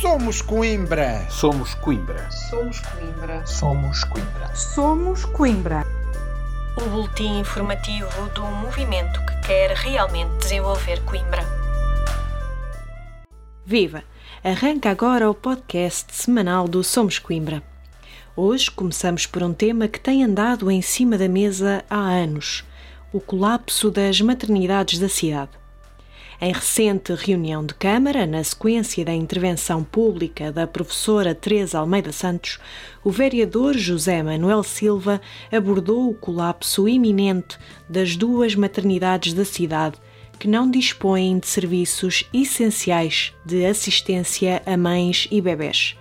Somos Coimbra. Somos Coimbra. Somos Coimbra. Somos Coimbra. Somos Coimbra. O boletim informativo do movimento que quer realmente desenvolver Coimbra. Viva! Arranca agora o podcast semanal do Somos Coimbra. Hoje começamos por um tema que tem andado em cima da mesa há anos: o colapso das maternidades da cidade. Em recente reunião de Câmara, na sequência da intervenção pública da professora Teresa Almeida Santos, o vereador José Manuel Silva abordou o colapso iminente das duas maternidades da cidade que não dispõem de serviços essenciais de assistência a mães e bebés.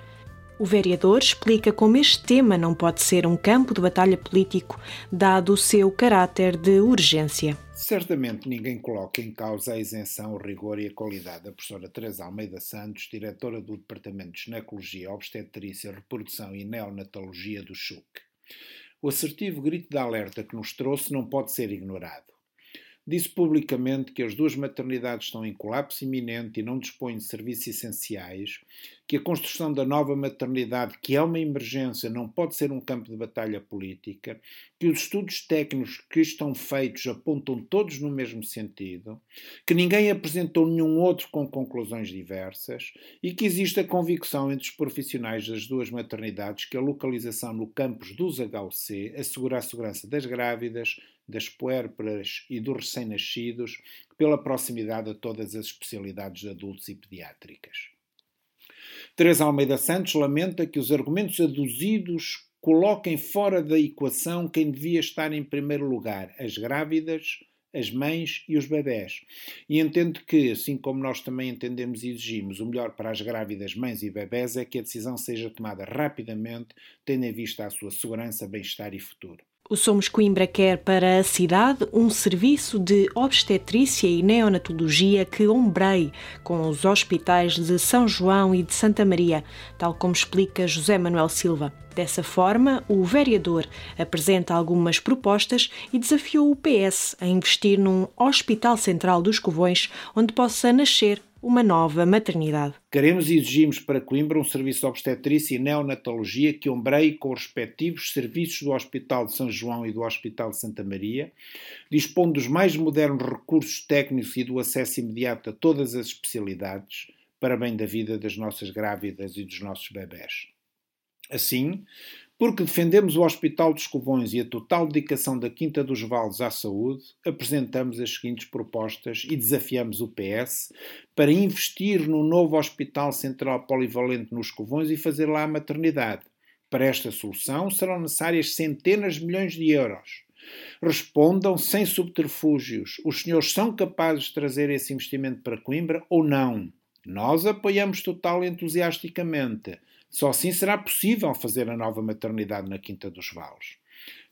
O vereador explica como este tema não pode ser um campo de batalha político, dado o seu caráter de urgência. Certamente ninguém coloca em causa a isenção, o rigor e a qualidade da professora Teresa Almeida Santos, diretora do Departamento de Ginecologia, Obstetrícia, Reprodução e Neonatologia do CHUC. O assertivo grito de alerta que nos trouxe não pode ser ignorado. Disse publicamente que as duas maternidades estão em colapso iminente e não dispõem de serviços essenciais, que a construção da nova maternidade, que é uma emergência, não pode ser um campo de batalha política, que os estudos técnicos que estão feitos apontam todos no mesmo sentido, que ninguém apresentou nenhum outro com conclusões diversas e que existe a convicção entre os profissionais das duas maternidades que a localização no campus dos HUC assegura a segurança das grávidas, das puérperas e dos recém-nascidos pela proximidade a todas as especialidades de adultos e pediátricas. Teresa Almeida Santos lamenta que os argumentos aduzidos coloquem fora da equação quem devia estar em primeiro lugar, as grávidas, as mães e os bebés. E entendo que, assim como nós também entendemos e exigimos, o melhor para as grávidas, mães e bebés é que a decisão seja tomada rapidamente, tendo em vista a sua segurança, bem-estar e futuro. O Somos Coimbra quer para a cidade um serviço de obstetrícia e neonatologia que ombreie com os hospitais de São João e de Santa Maria, tal como explica José Manuel Silva. Dessa forma, o vereador apresenta algumas propostas e desafiou o PS a investir num Hospital Central dos Covões onde possa nascer uma nova maternidade. Queremos e exigimos para Coimbra um serviço de obstetrícia e neonatologia que ombreie com os respectivos serviços do Hospital de São João e do Hospital de Santa Maria, dispondo dos mais modernos recursos técnicos e do acesso imediato a todas as especialidades, para bem da vida das nossas grávidas e dos nossos bebés. Assim, porque defendemos o Hospital dos Covões e a total dedicação da Quinta dos Vales à saúde, apresentamos as seguintes propostas e desafiamos o PS para investir no novo Hospital Central Polivalente nos Covões e fazer lá a maternidade. Para esta solução serão necessárias centenas de milhões de euros. Respondam sem subterfúgios: os senhores são capazes de trazer esse investimento para Coimbra ou não? Nós apoiamos total e entusiasticamente. Só assim será possível fazer a nova maternidade na Quinta dos Vales.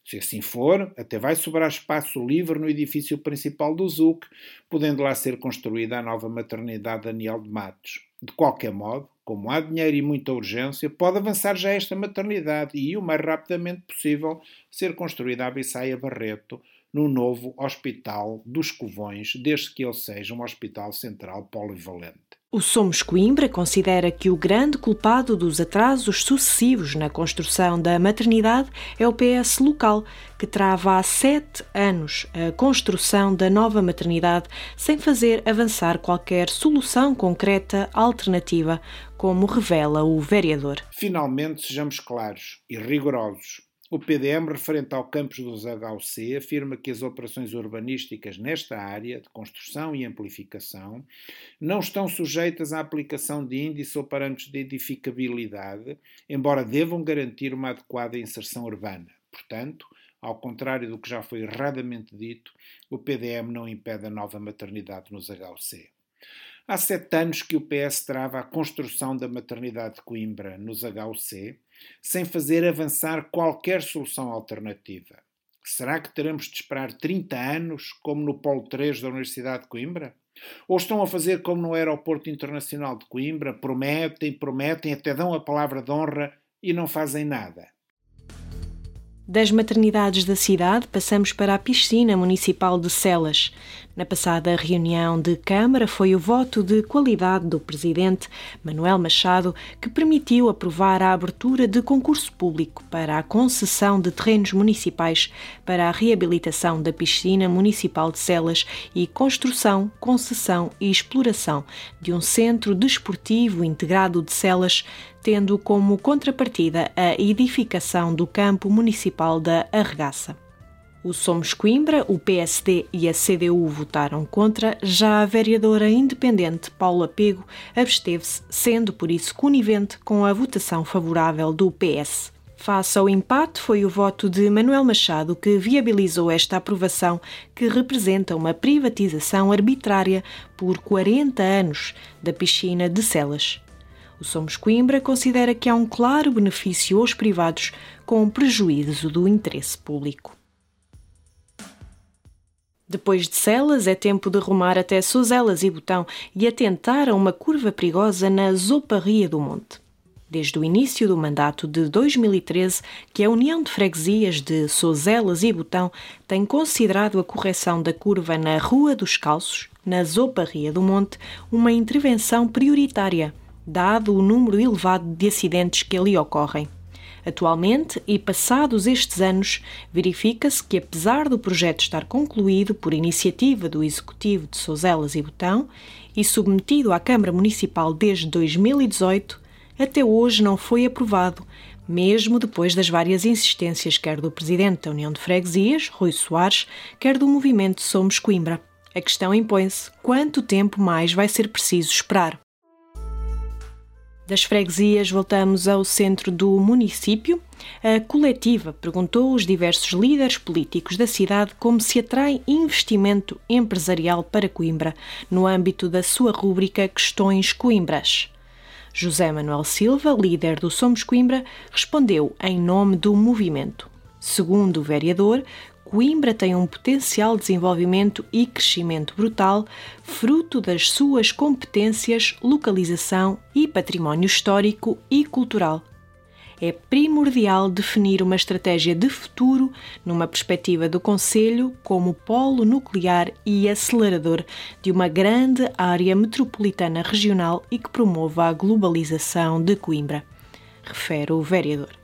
Se assim for, até vai sobrar espaço livre no edifício principal do ZUC, podendo lá ser construída a nova maternidade Daniel de Matos. De qualquer modo, como há dinheiro e muita urgência, pode avançar já esta maternidade e, o mais rapidamente possível, ser construída a Bissaia Barreto, no novo Hospital dos Covões, desde que ele seja um hospital central polivalente. O Somos Coimbra considera que o grande culpado dos atrasos sucessivos na construção da maternidade é o PS local, que trava há sete anos a construção da nova maternidade sem fazer avançar qualquer solução concreta alternativa, como revela o vereador. Finalmente, sejamos claros e rigorosos. O PDM, referente ao campus dos HUC, afirma que as operações urbanísticas nesta área de construção e amplificação não estão sujeitas à aplicação de índice ou parâmetros de edificabilidade, embora devam garantir uma adequada inserção urbana. Portanto, ao contrário do que já foi erradamente dito, o PDM não impede a nova maternidade nos HUC. Há sete anos que o PS trava a construção da maternidade de Coimbra nos HUC, sem fazer avançar qualquer solução alternativa. Será que teremos de esperar 30 anos, como no Polo 3 da Universidade de Coimbra? Ou estão a fazer como no Aeroporto Internacional de Coimbra, prometem, prometem, até dão a palavra de honra e não fazem nada? Das maternidades da cidade, passamos para a piscina municipal de Celas. Na passada reunião de Câmara, foi o voto de qualidade do Presidente, Manuel Machado, que permitiu aprovar a abertura de concurso público para a concessão de terrenos municipais para a reabilitação da piscina municipal de Celas e construção, concessão e exploração de um centro desportivo integrado de Celas, tendo como contrapartida a edificação do campo municipal da Arregaça. O Somos Coimbra, o PSD e a CDU votaram contra, já a vereadora independente Paula Pego absteve-se, sendo por isso conivente com a votação favorável do PS. Face ao empate, foi o voto de Manuel Machado que viabilizou esta aprovação, que representa uma privatização arbitrária por 40 anos da piscina de Celas. O Somos Coimbra considera que há um claro benefício aos privados com prejuízo do interesse público. Depois de Celas, é tempo de rumar até Sozelas e Botão e atentar a uma curva perigosa na Zoparria do Monte. Desde o início do mandato de 2013, que a União de Freguesias de Sozelas e Botão tem considerado a correção da curva na Rua dos Calços, na Zoparria do Monte, uma intervenção prioritária, dado o número elevado de acidentes que ali ocorrem. Atualmente, e passados estes anos, verifica-se que, apesar do projeto estar concluído por iniciativa do Executivo de Sozelas e Botão e submetido à Câmara Municipal desde 2018, até hoje não foi aprovado, mesmo depois das várias insistências quer do Presidente da União de Freguesias, Rui Soares, quer do movimento Somos Coimbra. A questão impõe-se: quanto tempo mais vai ser preciso esperar? Das freguesias, voltamos ao centro do município. A coletiva perguntou aos diversos líderes políticos da cidade como se atrai investimento empresarial para Coimbra, no âmbito da sua rúbrica Questões Coimbras. José Manuel Silva, líder do Somos Coimbra, respondeu em nome do movimento. Segundo o vereador, Coimbra tem um potencial desenvolvimento e crescimento brutal, fruto das suas competências, localização e património histórico e cultural. É primordial definir uma estratégia de futuro numa perspectiva do Conselho como polo nuclear e acelerador de uma grande área metropolitana regional e que promova a globalização de Coimbra, refere o vereador.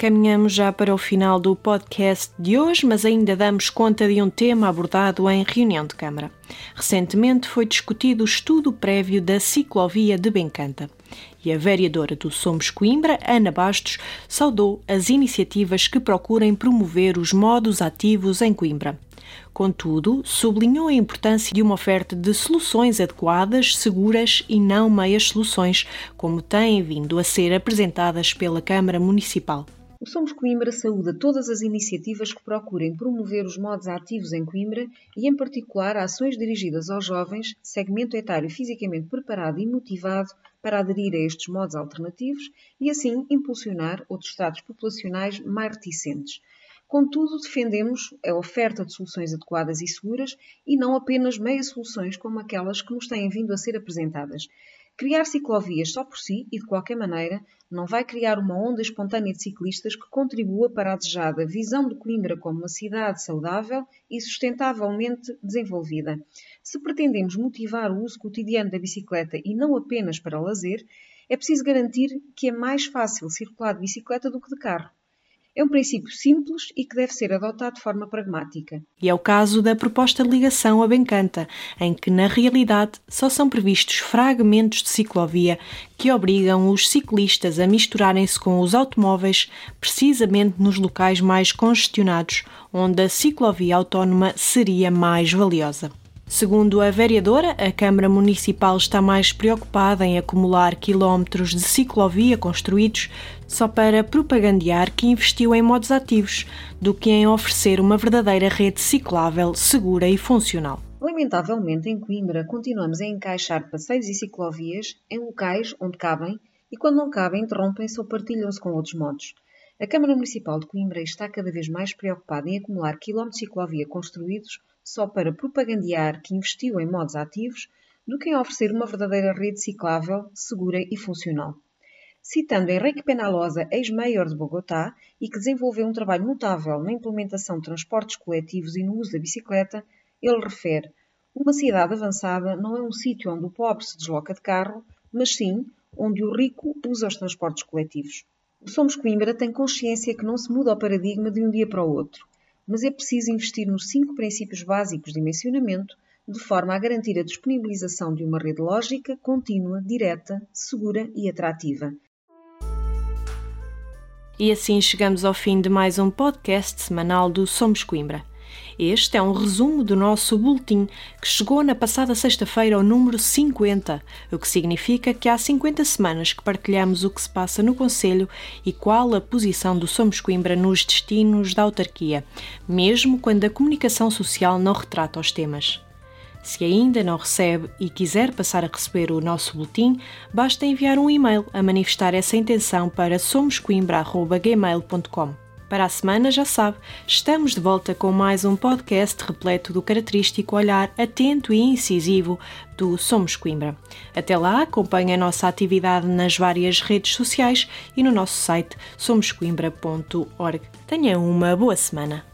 Caminhamos já para o final do podcast de hoje, mas ainda damos conta de um tema abordado em reunião de Câmara. Recentemente foi discutido o estudo prévio da ciclovia de Bencanta e a vereadora do Somos Coimbra, Ana Bastos, saudou as iniciativas que procurem promover os modos ativos em Coimbra. Contudo, sublinhou a importância de uma oferta de soluções adequadas, seguras e não meias soluções, como têm vindo a ser apresentadas pela Câmara Municipal. O Somos Coimbra saúda todas as iniciativas que procurem promover os modos ativos em Coimbra e, em particular, ações dirigidas aos jovens, segmento etário fisicamente preparado e motivado para aderir a estes modos alternativos e, assim, impulsionar outros estados populacionais mais reticentes. Contudo, defendemos a oferta de soluções adequadas e seguras e não apenas meias soluções como aquelas que nos têm vindo a ser apresentadas. Criar ciclovias só por si e de qualquer maneira não vai criar uma onda espontânea de ciclistas que contribua para a desejada visão de Coimbra como uma cidade saudável e sustentavelmente desenvolvida. Se pretendemos motivar o uso cotidiano da bicicleta e não apenas para lazer, é preciso garantir que é mais fácil circular de bicicleta do que de carro. É um princípio simples e que deve ser adotado de forma pragmática. E é o caso da proposta de ligação a Bencanta, em que, na realidade, só são previstos fragmentos de ciclovia que obrigam os ciclistas a misturarem-se com os automóveis precisamente nos locais mais congestionados, onde a ciclovia autónoma seria mais valiosa. Segundo a vereadora, a Câmara Municipal está mais preocupada em acumular quilómetros de ciclovia construídos só para propagandear que investiu em modos ativos, do que em oferecer uma verdadeira rede ciclável, segura e funcional. Lamentavelmente, em Coimbra, continuamos a encaixar passeios e ciclovias em locais onde cabem e, quando não cabem, interrompem-se ou partilham-se com outros modos. A Câmara Municipal de Coimbra está cada vez mais preocupada em acumular quilómetros de ciclovia construídos só para propagandear que investiu em modos ativos do que em oferecer uma verdadeira rede ciclável, segura e funcional. Citando Henrique Penalosa, ex-mayor de Bogotá, e que desenvolveu um trabalho notável na implementação de transportes coletivos e no uso da bicicleta, ele refere: Uma cidade avançada não é um sítio onde o pobre se desloca de carro, mas sim onde o rico usa os transportes coletivos. O Somos Coimbra tem consciência que não se muda o paradigma de um dia para o outro, mas é preciso investir nos cinco princípios básicos de mencionamento de forma a garantir a disponibilização de uma rede lógica, contínua, direta, segura e atrativa. E assim chegamos ao fim de mais um podcast semanal do Somos Coimbra. Este é um resumo do nosso boletim que chegou na passada sexta-feira ao número 50, o que significa que há 50 semanas que partilhamos o que se passa no Conselho e qual a posição do Somos Coimbra nos destinos da autarquia, mesmo quando a comunicação social não retrata os temas. Se ainda não recebe e quiser passar a receber o nosso boletim, basta enviar um e-mail a manifestar essa intenção para somoscoimbra.gmail.com. Para a semana, já sabe, estamos de volta com mais um podcast repleto do característico olhar atento e incisivo do Somos Coimbra. Até lá, acompanhe a nossa atividade nas várias redes sociais e no nosso site somoscoimbra.org. Tenha uma boa semana.